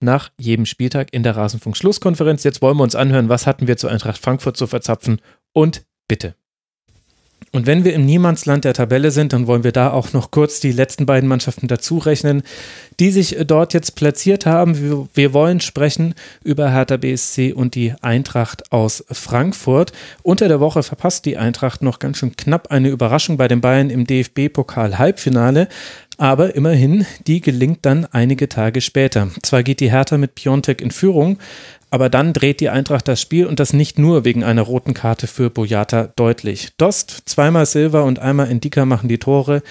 nach jedem Spieltag in der Rasenfunk-Schlusskonferenz. Jetzt wollen wir uns anhören, was hatten wir zu Eintracht Frankfurt zu verzapfen und bitte. Und wenn wir im Niemandsland der Tabelle sind, dann wollen wir da auch noch kurz die letzten beiden Mannschaften dazu rechnen, die sich dort jetzt platziert haben. Wir wollen sprechen über Hertha BSC und die Eintracht aus Frankfurt. Unter der Woche verpasst die Eintracht noch ganz schön knapp eine Überraschung bei den Bayern im DFB-Pokal-Halbfinale. Aber immerhin, die gelingt dann einige Tage später. Zwar geht die Hertha mit Piontek in Führung, aber dann dreht die Eintracht das Spiel und das nicht nur wegen einer roten Karte für Boyata deutlich. Dost, zweimal Silver und einmal Indika machen die Tore.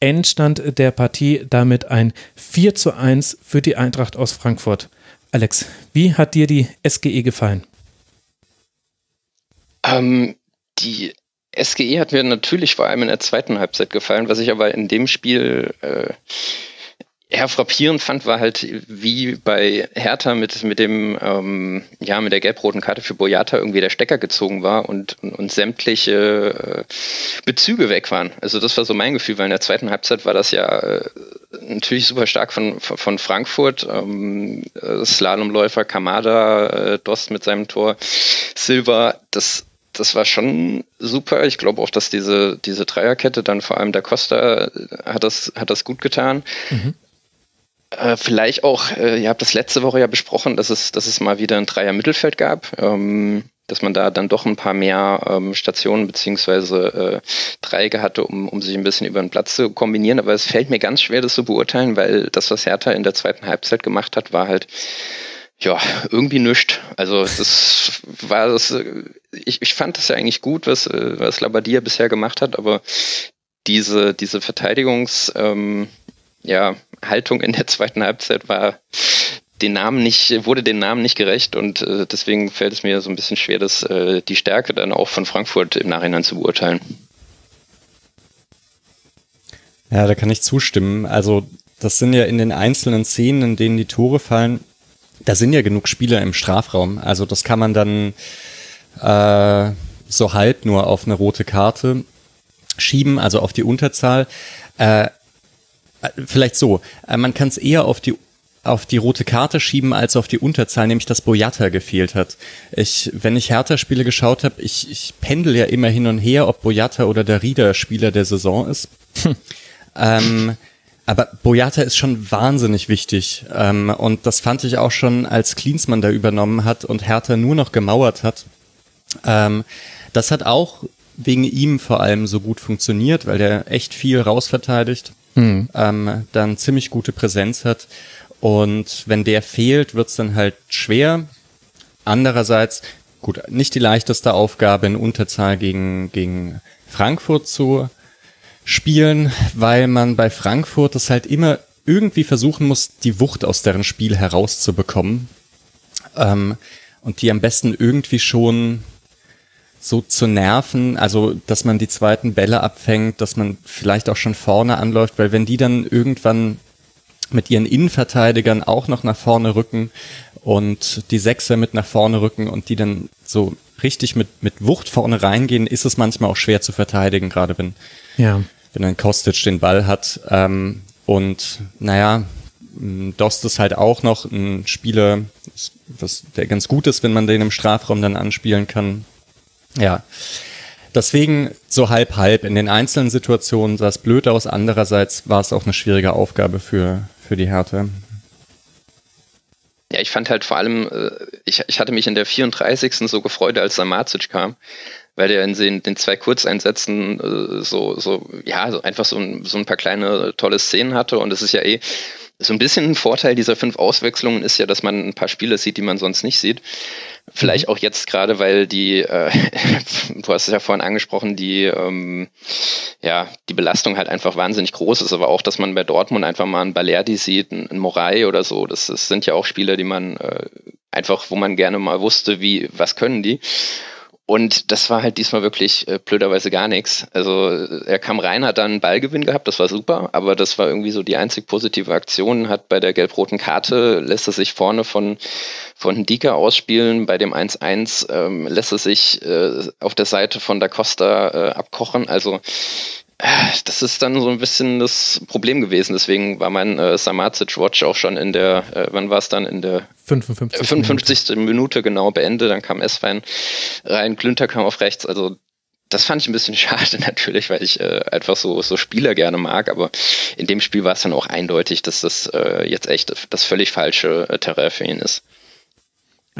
Endstand der Partie damit ein 4 zu 1 für die Eintracht aus Frankfurt. Alex, wie hat dir die SGE gefallen? Ähm, die SGE hat mir natürlich vor allem in der zweiten Halbzeit gefallen, was ich aber in dem Spiel äh, eher frappierend fand, war halt wie bei Hertha mit, mit dem, ähm, ja, mit der gelb-roten Karte für Boyata irgendwie der Stecker gezogen war und, und, und sämtliche äh, Bezüge weg waren. Also das war so mein Gefühl, weil in der zweiten Halbzeit war das ja äh, natürlich super stark von, von Frankfurt. Ähm, Slalomläufer Kamada, äh, Dost mit seinem Tor, Silva, das das war schon super. Ich glaube auch, dass diese, diese Dreierkette, dann vor allem der Costa, äh, hat das, hat das gut getan. Mhm. Äh, vielleicht auch, äh, ihr habt das letzte Woche ja besprochen, dass es, dass es mal wieder ein Dreier-Mittelfeld gab, ähm, dass man da dann doch ein paar mehr ähm, Stationen beziehungsweise äh, Dreiecke hatte, um, um sich ein bisschen über den Platz zu kombinieren. Aber es fällt mir ganz schwer, das zu beurteilen, weil das, was Hertha in der zweiten Halbzeit gemacht hat, war halt ja, irgendwie nischt. Also das war das, ich, ich fand das ja eigentlich gut, was, was Labadia bisher gemacht hat, aber diese, diese Verteidigungs, ähm, ja, in der zweiten Halbzeit war den Namen nicht, wurde den Namen nicht gerecht und äh, deswegen fällt es mir so ein bisschen schwer, das, äh, die Stärke dann auch von Frankfurt im Nachhinein zu beurteilen. Ja, da kann ich zustimmen. Also das sind ja in den einzelnen Szenen, in denen die Tore fallen, da sind ja genug Spieler im Strafraum. Also das kann man dann äh, so halb nur auf eine rote Karte schieben, also auf die Unterzahl. Äh, vielleicht so, äh, man kann es eher auf die auf die rote Karte schieben als auf die Unterzahl, nämlich dass Boyata gefehlt hat. Ich, wenn ich Hertha-Spiele geschaut habe, ich, ich pendel ja immer hin und her, ob Boyata oder der Rieder Spieler der Saison ist. Hm. Ähm, aber Boyata ist schon wahnsinnig wichtig. Ähm, und das fand ich auch schon, als Klinsmann da übernommen hat und Hertha nur noch gemauert hat. Ähm, das hat auch wegen ihm vor allem so gut funktioniert, weil der echt viel rausverteidigt, mhm. ähm, dann ziemlich gute Präsenz hat. Und wenn der fehlt, wird's dann halt schwer. Andererseits, gut, nicht die leichteste Aufgabe in Unterzahl gegen, gegen Frankfurt zu spielen, weil man bei Frankfurt das halt immer irgendwie versuchen muss, die Wucht aus deren Spiel herauszubekommen. Ähm, und die am besten irgendwie schon so zu nerven, also dass man die zweiten Bälle abfängt, dass man vielleicht auch schon vorne anläuft, weil wenn die dann irgendwann mit ihren Innenverteidigern auch noch nach vorne rücken und die Sechser mit nach vorne rücken und die dann so richtig mit, mit Wucht vorne reingehen, ist es manchmal auch schwer zu verteidigen, gerade wenn, ja wenn ein Kostic den Ball hat. Ähm, und naja, Dost ist halt auch noch ein Spieler, das, der ganz gut ist, wenn man den im Strafraum dann anspielen kann. Ja. Deswegen so halb halb. In den einzelnen Situationen sah es blöd aus. Andererseits war es auch eine schwierige Aufgabe für, für die Härte. Ja, ich fand halt vor allem, äh, ich, ich hatte mich in der 34. so gefreut, als Samacic kam, weil der in den, den zwei Kurzeinsätzen äh, so, so, ja, so einfach so ein, so ein paar kleine tolle Szenen hatte und es ist ja eh so ein bisschen ein Vorteil dieser fünf Auswechslungen ist ja, dass man ein paar Spiele sieht, die man sonst nicht sieht. Vielleicht mhm. auch jetzt gerade, weil die, äh, du hast es ja vorhin angesprochen, die, ähm, ja, die Belastung halt einfach wahnsinnig groß ist, aber auch, dass man bei Dortmund einfach mal einen Balerdi sieht, einen Morai oder so, das, das sind ja auch Spieler, die man äh, einfach, wo man gerne mal wusste, wie, was können die. Und das war halt diesmal wirklich äh, blöderweise gar nichts. Also er kam rein, hat dann einen Ballgewinn gehabt, das war super, aber das war irgendwie so die einzig positive Aktion. Hat bei der gelb-roten Karte lässt er sich vorne von, von Dika ausspielen, bei dem 1-1 ähm, lässt er sich äh, auf der Seite von Da Costa äh, abkochen. Also das ist dann so ein bisschen das Problem gewesen. Deswegen war mein äh, Samacic-Watch auch schon in der, äh, wann war es dann? In der 55. 55. Minute. Minute genau beendet. Dann kam S-Fein rein, Klünter kam auf rechts. Also das fand ich ein bisschen schade natürlich, weil ich äh, einfach so, so Spieler gerne mag. Aber in dem Spiel war es dann auch eindeutig, dass das äh, jetzt echt das völlig falsche äh, Terrain für ihn ist.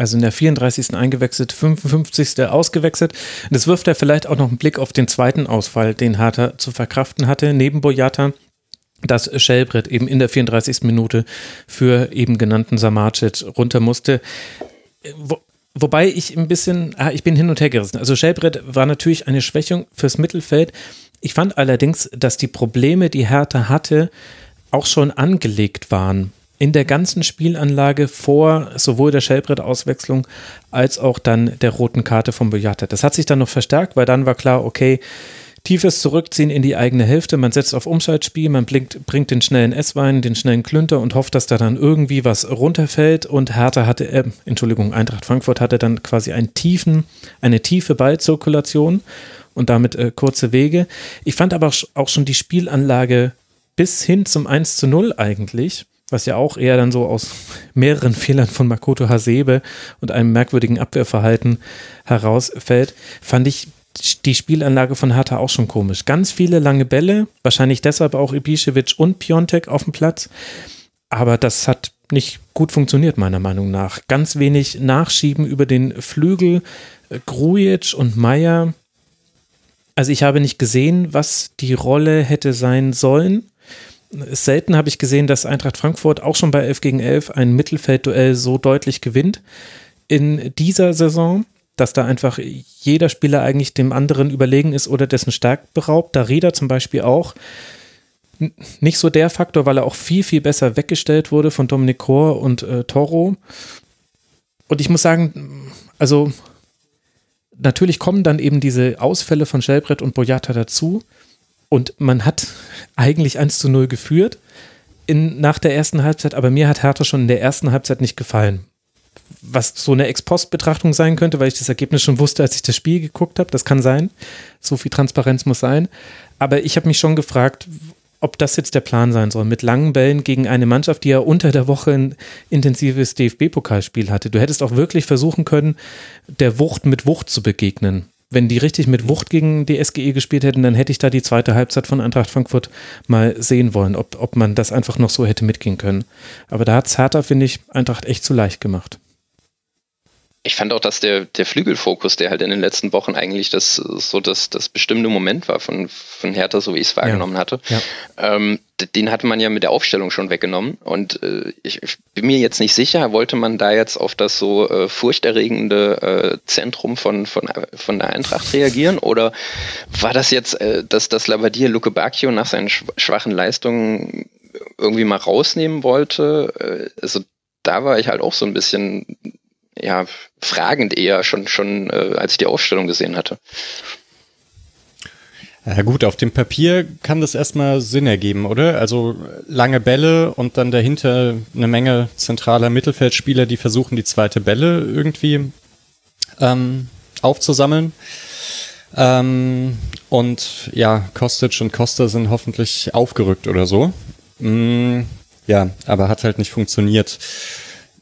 Also in der 34. eingewechselt, 55. ausgewechselt. Das wirft er vielleicht auch noch einen Blick auf den zweiten Ausfall, den Harter zu verkraften hatte, neben Boyata, dass Schellbrett eben in der 34. Minute für eben genannten Samarcic runter musste. Wo, wobei ich ein bisschen, ah, ich bin hin und her gerissen. Also Schellbrett war natürlich eine Schwächung fürs Mittelfeld. Ich fand allerdings, dass die Probleme, die Hertha hatte, auch schon angelegt waren in der ganzen Spielanlage vor sowohl der Schellbrett-Auswechslung als auch dann der roten Karte von Boyata. Das hat sich dann noch verstärkt, weil dann war klar, okay, tiefes Zurückziehen in die eigene Hälfte, man setzt auf Umschaltspiel, man blinkt, bringt den schnellen S-Wein, den schnellen Klünter und hofft, dass da dann irgendwie was runterfällt und Hertha hatte, äh, Entschuldigung, Eintracht Frankfurt hatte dann quasi einen tiefen, eine tiefe Ballzirkulation und damit äh, kurze Wege. Ich fand aber auch schon die Spielanlage bis hin zum 1 zu 0 eigentlich was ja auch eher dann so aus mehreren Fehlern von Makoto Hasebe und einem merkwürdigen Abwehrverhalten herausfällt, fand ich die Spielanlage von Hertha auch schon komisch. Ganz viele lange Bälle, wahrscheinlich deshalb auch Ibišević und Piontek auf dem Platz, aber das hat nicht gut funktioniert, meiner Meinung nach. Ganz wenig Nachschieben über den Flügel, Grujic und Meier. Also ich habe nicht gesehen, was die Rolle hätte sein sollen selten habe ich gesehen, dass Eintracht Frankfurt auch schon bei 11 gegen 11 ein Mittelfeldduell so deutlich gewinnt. In dieser Saison, dass da einfach jeder Spieler eigentlich dem anderen überlegen ist oder dessen Stark beraubt. Da Rieder zum Beispiel auch nicht so der Faktor, weil er auch viel, viel besser weggestellt wurde von Dominik Kor und äh, Toro. Und ich muss sagen, also natürlich kommen dann eben diese Ausfälle von Schellbrett und Boyata dazu. Und man hat eigentlich 1 zu 0 geführt in, nach der ersten Halbzeit, aber mir hat Hertha schon in der ersten Halbzeit nicht gefallen. Was so eine Ex-Post-Betrachtung sein könnte, weil ich das Ergebnis schon wusste, als ich das Spiel geguckt habe. Das kann sein. So viel Transparenz muss sein. Aber ich habe mich schon gefragt, ob das jetzt der Plan sein soll, mit langen Bällen gegen eine Mannschaft, die ja unter der Woche ein intensives DFB-Pokalspiel hatte. Du hättest auch wirklich versuchen können, der Wucht mit Wucht zu begegnen wenn die richtig mit Wucht gegen die SGE gespielt hätten, dann hätte ich da die zweite Halbzeit von Eintracht Frankfurt mal sehen wollen, ob, ob man das einfach noch so hätte mitgehen können. Aber da hat es Hertha, finde ich, Eintracht echt zu leicht gemacht ich fand auch, dass der, der Flügelfokus, der halt in den letzten Wochen eigentlich das so das, das bestimmte Moment war von, von Hertha, so wie ich es wahrgenommen ja. hatte, ja. Ähm, den hatte man ja mit der Aufstellung schon weggenommen. Und äh, ich, ich, bin mir jetzt nicht sicher, wollte man da jetzt auf das so äh, furchterregende äh, Zentrum von, von, von der Eintracht reagieren? Oder war das jetzt, äh, dass das Labadier Luke Bacchio nach seinen schwachen Leistungen irgendwie mal rausnehmen wollte? Äh, also da war ich halt auch so ein bisschen ja, fragend eher schon, schon äh, als ich die Aufstellung gesehen hatte. Ja gut, auf dem Papier kann das erstmal Sinn ergeben, oder? Also lange Bälle und dann dahinter eine Menge zentraler Mittelfeldspieler, die versuchen, die zweite Bälle irgendwie ähm, aufzusammeln. Ähm, und ja, Kostic und Costa sind hoffentlich aufgerückt oder so. Mm, ja, aber hat halt nicht funktioniert.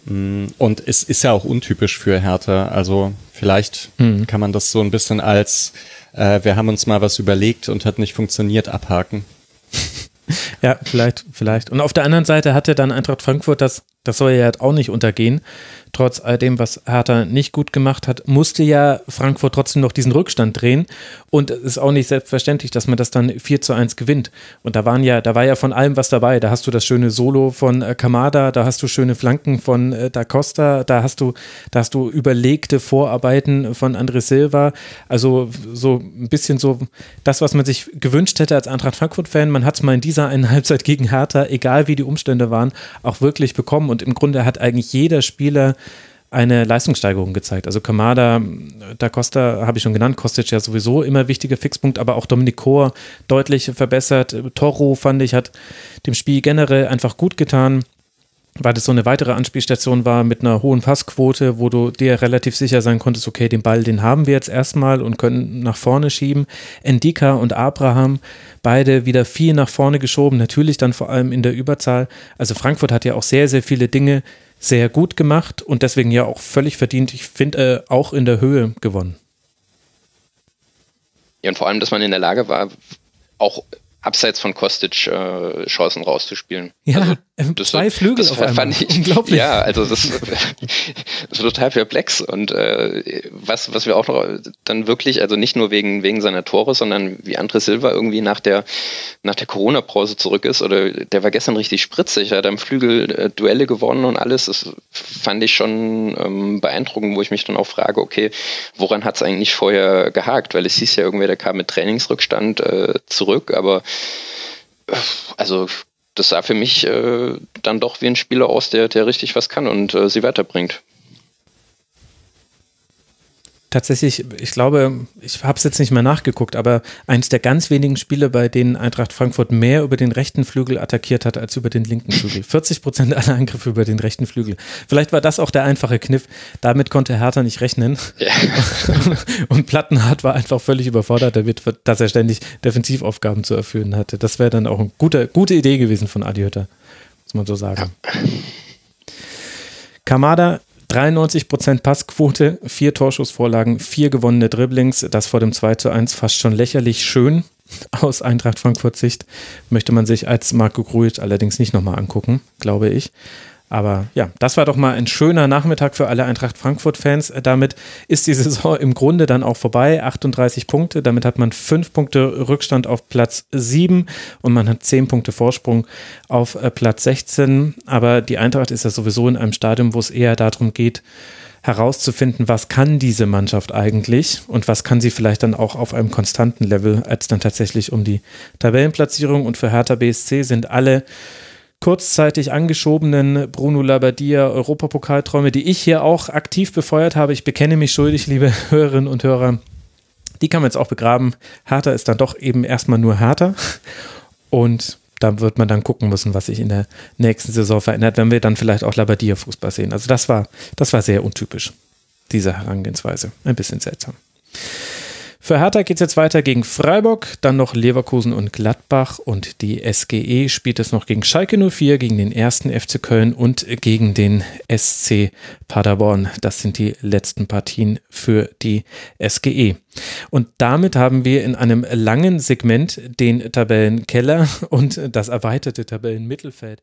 Mm, und es ist ja auch untypisch für Hertha. Also vielleicht mhm. kann man das so ein bisschen als äh, wir haben uns mal was überlegt und hat nicht funktioniert abhaken. ja, vielleicht, vielleicht. Und auf der anderen Seite hatte dann Eintracht Frankfurt das, Das soll ja halt auch nicht untergehen trotz all dem, was Hertha nicht gut gemacht hat, musste ja Frankfurt trotzdem noch diesen Rückstand drehen. Und es ist auch nicht selbstverständlich, dass man das dann 4 zu 1 gewinnt. Und da waren ja, da war ja von allem was dabei. Da hast du das schöne Solo von äh, Kamada, da hast du schöne Flanken von äh, Da Costa, da hast du, da hast du überlegte Vorarbeiten von André Silva. Also so ein bisschen so das, was man sich gewünscht hätte als Eintracht Frankfurt-Fan. Man hat es mal in dieser einen Halbzeit gegen Hertha, egal wie die Umstände waren, auch wirklich bekommen. Und im Grunde hat eigentlich jeder Spieler eine Leistungssteigerung gezeigt. Also Kamada, Da Costa habe ich schon genannt, Kostic ja sowieso immer wichtiger Fixpunkt, aber auch Dominik Kor deutlich verbessert. Toro fand ich, hat dem Spiel generell einfach gut getan weil das so eine weitere Anspielstation war mit einer hohen Passquote, wo du dir relativ sicher sein konntest, okay, den Ball, den haben wir jetzt erstmal und können nach vorne schieben. Endika und Abraham, beide wieder viel nach vorne geschoben, natürlich dann vor allem in der Überzahl. Also Frankfurt hat ja auch sehr, sehr viele Dinge sehr gut gemacht und deswegen ja auch völlig verdient, ich finde, äh, auch in der Höhe gewonnen. Ja, und vor allem, dass man in der Lage war, auch abseits von Kostic äh, Chancen rauszuspielen. Ja, also, das, zwei Flügel das auf einmal. Fand ich, Unglaublich. Ja, also das ist, das total perplex und äh, was was wir auch noch dann wirklich, also nicht nur wegen wegen seiner Tore, sondern wie André Silva irgendwie nach der nach der Corona-Pause zurück ist oder der war gestern richtig spritzig, er hat am Flügel äh, Duelle gewonnen und alles. Das fand ich schon ähm, beeindruckend, wo ich mich dann auch frage, okay, woran hat es eigentlich vorher gehakt? Weil es hieß ja irgendwie, der kam mit Trainingsrückstand äh, zurück, aber also das sah für mich äh, dann doch wie ein Spieler aus, der, der richtig was kann und äh, sie weiterbringt tatsächlich, ich glaube, ich habe es jetzt nicht mehr nachgeguckt, aber eins der ganz wenigen Spiele, bei denen Eintracht Frankfurt mehr über den rechten Flügel attackiert hat als über den linken Flügel. 40 Prozent aller Angriffe über den rechten Flügel. Vielleicht war das auch der einfache Kniff. Damit konnte Hertha nicht rechnen. Ja. Und Plattenhardt war einfach völlig überfordert damit, dass er ständig Defensivaufgaben zu erfüllen hatte. Das wäre dann auch eine gute, gute Idee gewesen von Adi Hütter, muss man so sagen. Ja. Kamada 93% Passquote, vier Torschussvorlagen, vier gewonnene Dribblings, das vor dem 2 zu 1 fast schon lächerlich schön aus Eintracht Frankfurt Sicht. Möchte man sich als Marco Grujic allerdings nicht nochmal angucken, glaube ich. Aber ja, das war doch mal ein schöner Nachmittag für alle Eintracht Frankfurt-Fans. Damit ist die Saison im Grunde dann auch vorbei. 38 Punkte, damit hat man fünf Punkte Rückstand auf Platz 7 und man hat zehn Punkte Vorsprung auf äh, Platz 16. Aber die Eintracht ist ja sowieso in einem Stadium, wo es eher darum geht, herauszufinden, was kann diese Mannschaft eigentlich und was kann sie vielleicht dann auch auf einem konstanten Level, als dann tatsächlich um die Tabellenplatzierung. Und für Hertha BSC sind alle kurzzeitig angeschobenen Bruno Labbadia Europapokalträume, die ich hier auch aktiv befeuert habe. Ich bekenne mich schuldig, liebe Hörerinnen und Hörer. Die kann man jetzt auch begraben. Hertha ist dann doch eben erstmal nur Hertha. Und da wird man dann gucken müssen, was sich in der nächsten Saison verändert, wenn wir dann vielleicht auch Labadia Fußball sehen. Also das war, das war sehr untypisch, diese Herangehensweise. Ein bisschen seltsam. Für Hertha geht es jetzt weiter gegen Freiburg, dann noch Leverkusen und Gladbach und die SGE spielt es noch gegen Schalke 04, gegen den ersten FC Köln und gegen den SC Paderborn. Das sind die letzten Partien für die SGE. Und damit haben wir in einem langen Segment den Tabellenkeller und das erweiterte Tabellenmittelfeld